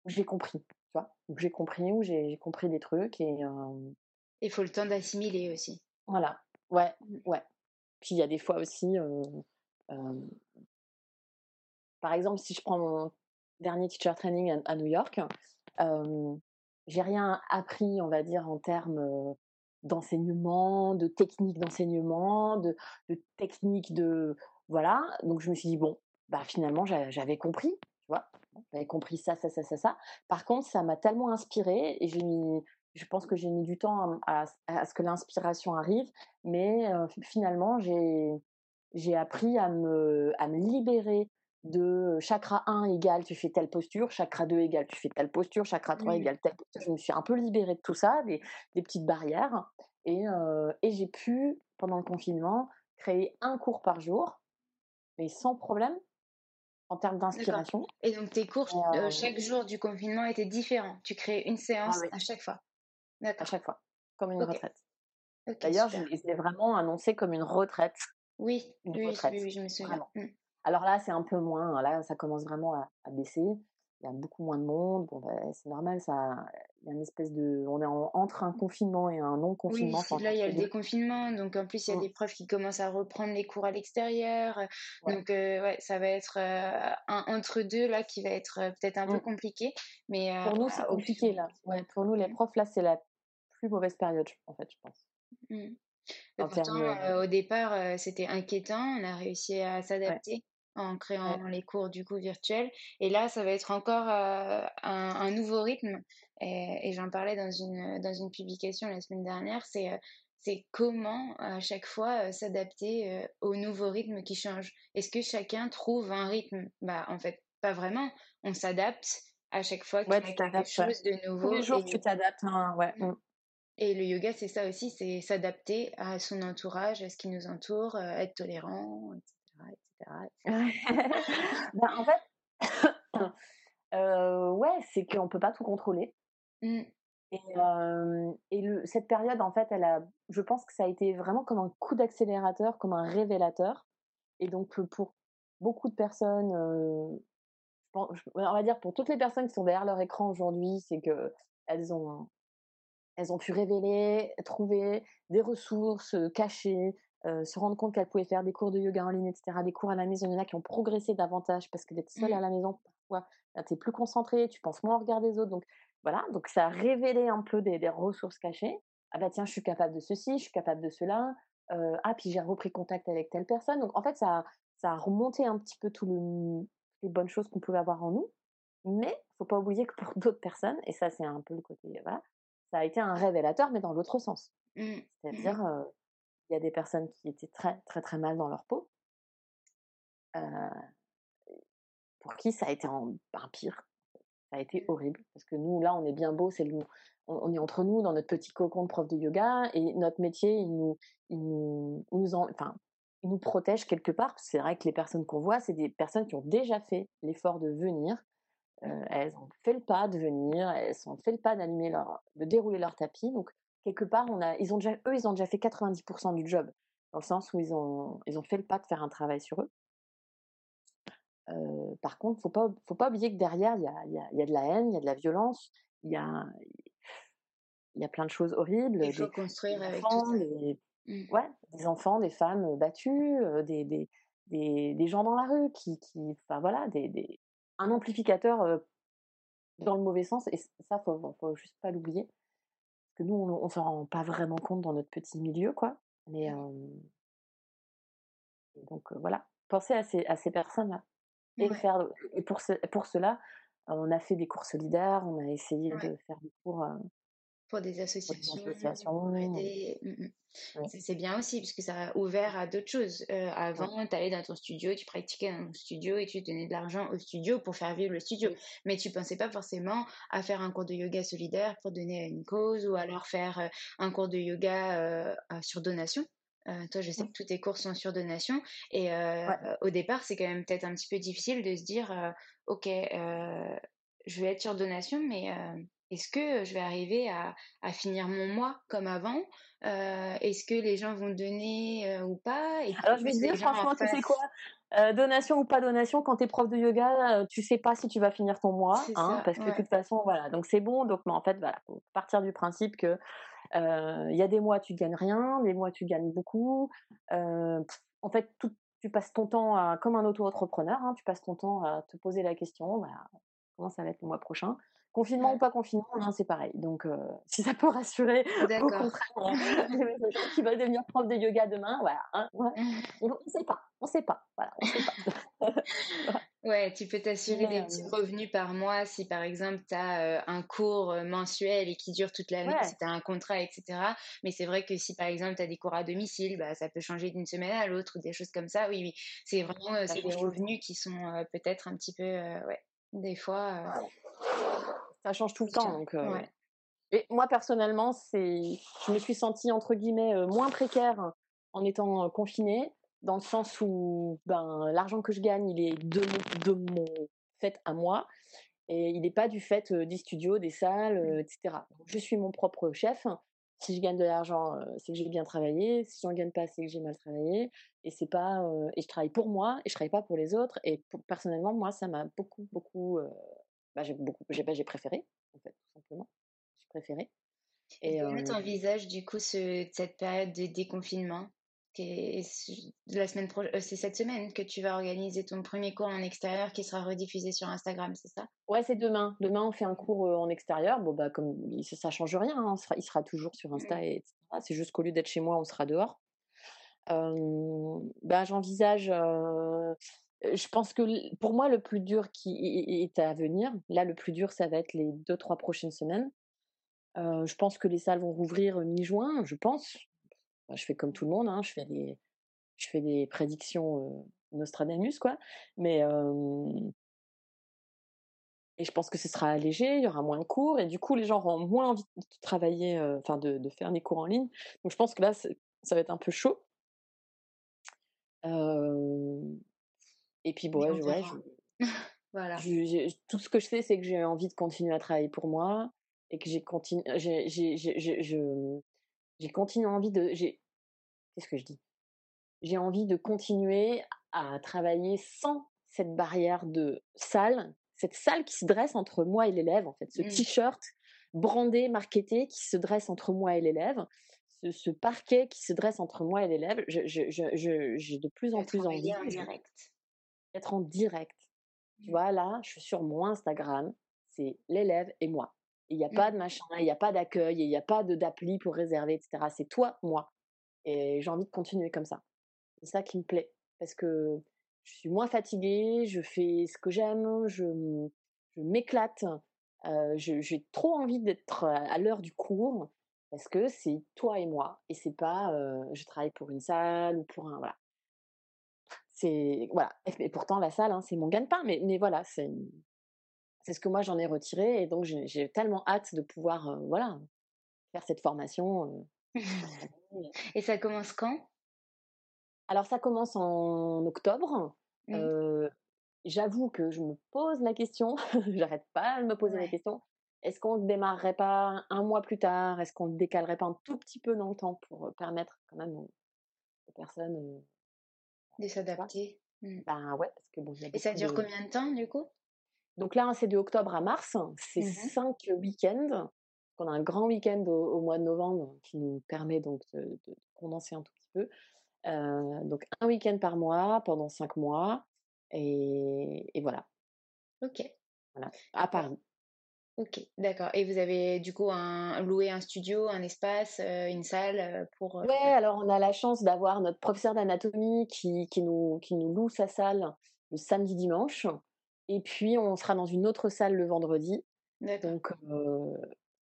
Speaker 4: j'ai compris, tu vois, où j'ai compris, où j'ai compris des trucs et.
Speaker 3: Euh il faut le temps d'assimiler aussi.
Speaker 4: Voilà, ouais, ouais. Puis il y a des fois aussi, euh, par exemple, si je prends mon dernier teacher training à, à New York, j'ai rien appris, on va dire, en termes d'enseignement, de techniques d'enseignement, de, de techniques de voilà. Donc je me suis dit bon, bah finalement j'avais compris, tu vois, j'avais compris ça, ça, ça, ça, ça. Par contre, ça m'a tellement inspiré et je pense que j'ai mis du temps à, à, ce que l'inspiration arrive, mais finalement j'ai j'ai appris à me à me libérer de chakra 1 égale tu fais telle posture, chakra 2 égale tu fais telle posture, chakra 3 égale telle posture. Je me suis un peu libérée de tout ça, des, des petites barrières. Et, et j'ai pu, pendant le confinement, créer un cours par jour, mais sans problème en termes d'inspiration.
Speaker 3: Et donc tes cours, chaque jour du confinement étaient différents. Tu crées une ah séance à chaque fois.
Speaker 4: À chaque fois, comme une retraite. D'ailleurs, je l'ai vraiment annoncé comme une retraite.
Speaker 3: Oui, oui, oui, je me souviens. Mmh.
Speaker 4: Alors là, c'est un peu moins. Là, ça commence vraiment à, baisser. Il y a beaucoup moins de monde. Bon, ben, c'est normal. Ça, il y a une espèce de. On est entre un confinement et un non-confinement.
Speaker 3: Oui, là, il y a le déconfinement. Donc, en plus, il y a mmh. des profs qui commencent à reprendre les cours à l'extérieur. Donc, ouais, ça va être un entre-deux, là, qui va être peut-être un peu mmh. compliqué. Mais,
Speaker 4: pour nous, c'est compliqué, là. Ouais, pour nous, les profs, là, c'est la plus mauvaise période, en fait, je pense.
Speaker 3: Mmh. Pourtant, au départ, c'était inquiétant. On a réussi à s'adapter en créant les cours du coup virtuels. Et là, ça va être encore un, nouveau rythme. Et, j'en parlais dans une, dans une publication la semaine dernière. C'est c'est comment à chaque fois s'adapter au nouveau rythme qui change. Est-ce que chacun trouve un rythme? Bah en fait pas vraiment. On s'adapte à chaque fois qu'il y a quelque chose de nouveau.
Speaker 4: Tous les jours tu t'adaptes. Hein, ouais. Mmh.
Speaker 3: Et le yoga c'est ça aussi, c'est s'adapter à son entourage, à ce qui nous entoure, être tolérant, etc.
Speaker 4: bah, en fait, euh, ouais, c'est qu'on peut pas tout contrôler. Mmh. Et, et le, cette période, en fait, elle a, je pense que ça a été vraiment comme un coup d'accélérateur, comme un révélateur. Et donc, pour beaucoup de personnes, on va dire pour toutes les personnes qui sont derrière leur écran aujourd'hui, c'est que elles ont, elles ont pu révéler, trouver des ressources cachées, se rendre compte qu'elles pouvaient faire des cours de yoga en ligne, etc., des cours à la maison. Il y en a qui ont progressé davantage parce que d'être seule à mmh. la maison, parfois, tu es plus concentré, tu penses moins au regard des autres. Donc, voilà, donc ça a révélé un peu des, ressources cachées. Ah bah tiens, je suis capable de ceci, je suis capable de cela. ah, puis j'ai repris contact avec telle personne. Donc en fait, ça, ça a remonté un petit peu toutes les bonnes choses qu'on pouvait avoir en nous. Mais faut pas oublier que pour d'autres personnes, et ça c'est un peu le côté, voilà, ça a été un révélateur, mais dans l'autre sens. Mmh. C'est-à-dire, il y a des personnes qui étaient très très très mal dans leur peau, pour qui ça a été un pire ça a été horrible parce que nous, là, on est bien beau, c'est le, on, est entre nous dans notre petit cocon de prof de yoga et notre métier, il nous, il nous, nous enfin, il nous protège quelque part. C'est vrai que les personnes qu'on voit, c'est des personnes qui ont déjà fait l'effort de venir. Euh, elles ont fait le pas de venir, elles ont fait le pas leur, de dérouler leur tapis. Donc quelque part, on a, ils ont déjà, eux, ils ont déjà fait 90% du job dans le sens où ils ont, ils ont fait le pas de faire un travail sur eux par contre, faut pas, faut pas oublier que derrière, il y a, y, a, y a, de la haine, il y a de la violence, il y a, il y a plein de choses horribles.
Speaker 3: Il faut des, construire avec enfants,
Speaker 4: Des, mmh. ouais, des enfants, des femmes battues, des, des, des, des, gens dans la rue qui, qui enfin voilà, des, des, un amplificateur dans le mauvais sens. Et ça, faut, faut juste pas l'oublier. Parce que nous, on, on s'en rend pas vraiment compte dans notre petit milieu, quoi. Mais mmh. donc voilà, pensez à ces, à ces personnes-là. Et, faire, et pour, ce, pour cela, on a fait des cours solidaires, on a essayé de faire des cours
Speaker 3: pour des associations. Mmh, mmh. C'est bien aussi, parce que ça a ouvert à d'autres choses. avant, tu allais dans ton studio, tu pratiquais dans ton studio et tu donnais de l'argent au studio pour faire vivre le studio. Mais tu pensais pas forcément à faire un cours de yoga solidaire pour donner à une cause ou alors faire un cours de yoga sur donation. Euh, toi, je sais que tous tes cours sont sur donation. Et euh, au départ, c'est quand même peut-être un petit peu difficile de se dire, euh, OK, je vais être sur donation, mais est-ce que je vais arriver à, à, finir mon mois comme avant? Est-ce que les gens vont donner ou pas?
Speaker 4: Et Alors, je vais te dire, franchement, tu sais quoi? Donation ou pas donation, quand tu es prof de yoga, tu sais pas si tu vas finir ton mois, hein, parce que de toute façon, voilà. Donc c'est bon. Donc, mais en fait, voilà, faut partir du principe que il y a des mois tu gagnes rien, des mois tu gagnes beaucoup. en fait, tout, tu passes ton temps à, comme un auto-entrepreneur, hein, tu passes ton temps à te poser la question, comment ça va être le mois prochain? Confinement ou pas confinement, hein, c'est pareil. Donc, si ça peut rassurer, au contraire, qui va devenir prof de yoga demain, voilà. Hein, on ne sait pas, on ne sait pas, voilà, on sait pas.
Speaker 3: Ouais, tu peux t'assurer des petits revenus par mois si par exemple tu as un cours mensuel et qui dure toute l'année, si tu as un contrat, etc. Mais c'est vrai que si par exemple tu as des cours à domicile, bah, ça peut changer d'une semaine à l'autre ou des choses comme ça. Oui, oui, c'est vraiment des revenus qui sont peut-être un petit peu, ouais, des fois.
Speaker 4: Ça change tout le temps. Donc, Et moi personnellement, c'est, je me suis sentie entre guillemets moins précaire en étant confinée dans le sens où ben, l'argent que je gagne, il est de mon, de mon fait à moi, et il n'est pas du fait des studios, des salles, mmh. etc. je suis mon propre chef. Si je gagne de l'argent, c'est que j'ai bien travaillé. Si j'en gagne pas, c'est que j'ai mal travaillé. Et c'est pas et je travaille pour moi et je travaille pas pour les autres. Et personnellement, moi, ça m'a beaucoup, beaucoup. Bah, j'ai beaucoup, j'ai bah, préféré en fait, tout simplement. J'ai préféré.
Speaker 3: Et, comment tu envisages du coup ce, cette période de déconfinement? La semaine euh, c'est cette semaine que tu vas organiser ton premier cours en extérieur qui sera rediffusé sur Instagram, c'est ça?
Speaker 4: Ouais, c'est demain. Demain, on fait un cours en extérieur. Bon, bah, comme ça, change rien, hein. il sera toujours sur Insta, mmh. etc. C'est juste qu'au lieu d'être chez moi, on sera dehors. bah, j'envisage. Je pense que pour moi, le plus dur qui est à venir, là, le plus dur, ça va être les deux, trois prochaines semaines. je pense que les salles vont rouvrir mi-juin, je pense. Bah, je fais comme tout le monde, hein, je fais des, je fais des prédictions Nostradamus, quoi. Mais et je pense que ce sera allégé, il y aura moins de cours, et du coup, les gens auront moins envie de travailler, enfin, de, de, faire des cours en ligne. Donc, je pense que là, ça va être un peu chaud. Et puis, bon, ouais, ouais voilà. tout ce que je sais, c'est que j'ai envie de continuer à travailler pour moi et que j'ai continué, j'ai, j'ai continué envie de. Qu'est-ce que je dis? J'ai envie de continuer à travailler sans cette barrière de salle, cette salle qui se dresse entre moi et l'élève, en fait, ce mmh. t-shirt brandé, marketé qui se dresse entre moi et l'élève, ce, parquet qui se dresse entre moi et l'élève. J'ai de plus en plus envie d'être en direct. Tu mmh. vois, là, je suis sur mon Instagram, c'est l'élève et moi. Il n'y a pas mmh. de machin, il n'y a pas d'accueil, il n'y a pas d'appli pour réserver, etc. C'est toi, moi. Et j'ai envie de continuer comme ça. C'est ça qui me plaît. Parce que je suis moins fatiguée, je fais ce que j'aime, je, je m'éclate. Euh, j'ai trop envie d'être à l'heure du cours parce que c'est toi et moi et c'est pas euh, je travaille pour une salle ou pour un voilà c'est voilà et pourtant la salle hein, c'est mon gagne-pain mais mais voilà c'est c'est ce que moi j'en ai retiré et donc j'ai tellement hâte de pouvoir voilà faire cette formation.
Speaker 3: et ça commence quand?
Speaker 4: Alors ça commence en octobre. Mmh. J'avoue que je me pose la question, j'arrête pas de me poser la question. Est-ce qu'on ne démarrerait pas un mois plus tard? Est-ce qu'on ne décalerait pas un tout petit peu dans le temps pour permettre quand même aux, personnes
Speaker 3: de s'adapter
Speaker 4: mmh. Ben ouais, parce que bon.
Speaker 3: Et ça dure combien de temps du coup?
Speaker 4: Donc là, c'est de octobre à mars, c'est mmh cinq week-ends. On a un grand week-end au, mois de novembre qui nous permet donc de, condenser un tout petit peu. donc un week-end par mois pendant cinq mois et, voilà.
Speaker 3: Ok.
Speaker 4: Voilà, à Paris.
Speaker 3: Ok, d'accord. Et vous avez du coup un, loué un studio, un espace, une salle pour.
Speaker 4: Ouais, alors on a la chance d'avoir notre professeur d'anatomie qui, qui, nous, qui nous loue sa salle le samedi dimanche. Et puis, on sera dans une autre salle le vendredi. Donc,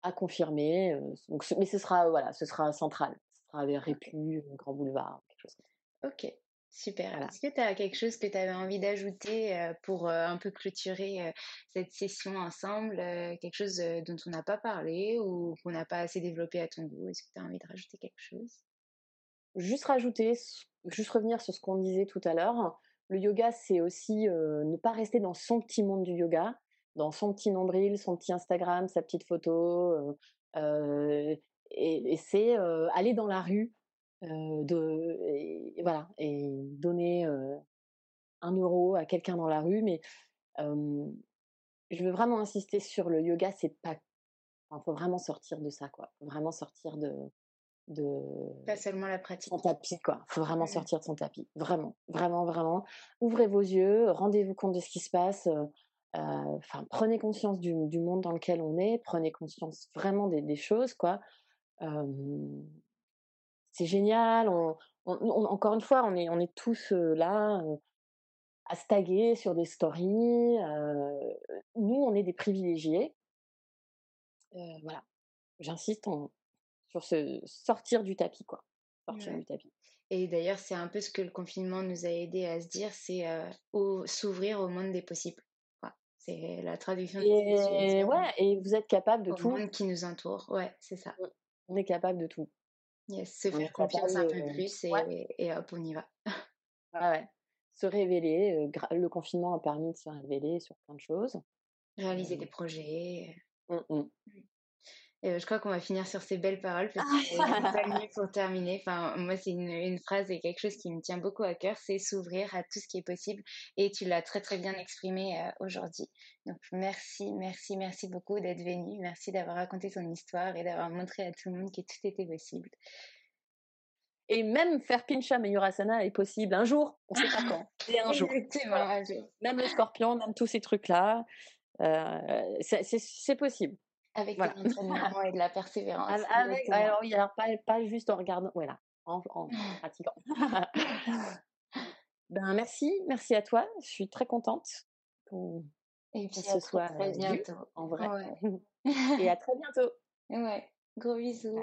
Speaker 4: à confirmer. donc, mais ce sera, voilà, ce sera central. Ce sera vers Répu, Grand Boulevard, quelque chose comme
Speaker 3: ça. Ok, super. Est-ce que tu as quelque chose que tu avais envie d'ajouter pour un peu clôturer cette session ensemble Quelque chose dont on n'a pas parlé ou qu'on n'a pas assez développé à ton goût? Est-ce que tu as envie de rajouter quelque chose?
Speaker 4: Juste rajouter, juste revenir sur ce qu'on disait tout à l'heure le yoga, c'est aussi ne pas rester dans son petit monde du yoga, dans son petit nombril, son petit Instagram, sa petite photo. et, c'est aller dans la rue de, et, voilà, et donner un euro à quelqu'un dans la rue. Mais je veux vraiment insister sur le yoga, c'est pas. Il faut vraiment sortir de ça, quoi. Faut vraiment sortir de, de
Speaker 3: pas seulement la pratique
Speaker 4: son tapis quoi faut vraiment mmh. sortir de son tapis vraiment vraiment vraiment ouvrez vos yeux rendez-vous compte de ce qui se passe euh, euh, enfin prenez conscience du, monde dans lequel on est prenez conscience vraiment des, choses quoi c'est génial on, encore une fois on est on est tous euh, là à staguer sur des stories nous on est des privilégiés voilà j'insiste sur ce sortir du tapis, quoi. Sortir du tapis.
Speaker 3: Et d'ailleurs, c'est un peu ce que le confinement nous a aidé à se dire, c'est s'ouvrir au monde des possibles. C'est la traduction.
Speaker 4: Et, ouais, et vous êtes capable de tout.
Speaker 3: Le monde qui nous entoure, ouais, c'est ça.
Speaker 4: On est capable de tout.
Speaker 3: Yes, se faire confiance un peu plus et, hop, on y va.
Speaker 4: ouais, Se révéler. le confinement a permis de se révéler sur plein de choses.
Speaker 3: Réaliser des projets. Mmh, mmh je crois qu'on va finir sur ces belles paroles parce que c'est pas mieux pour terminer. Enfin, moi, c'est une, une, phrase et quelque chose qui me tient beaucoup à cœur, c'est s'ouvrir à tout ce qui est possible. Et tu l'as très très bien exprimé euh, aujourd'hui. Donc merci, merci, merci beaucoup d'être venu. Merci d'avoir raconté ton histoire et d'avoir montré à tout le monde que tout était possible.
Speaker 4: Et même faire Pincha Mayurasana est possible un jour, on ne sait pas quand. Et un jour. Même le scorpion, même tous ces trucs-là, euh, c'est possible.
Speaker 3: Avec voilà. et de la persévérance.
Speaker 4: Avec, alors, oui, alors pas, pas, juste en regardant, voilà, en, en pratiquant. ben, merci, merci à toi. Je suis très contente qu'on
Speaker 3: se soit très bientôt.
Speaker 4: en vrai. et à très bientôt.
Speaker 3: Ouais, gros bisous.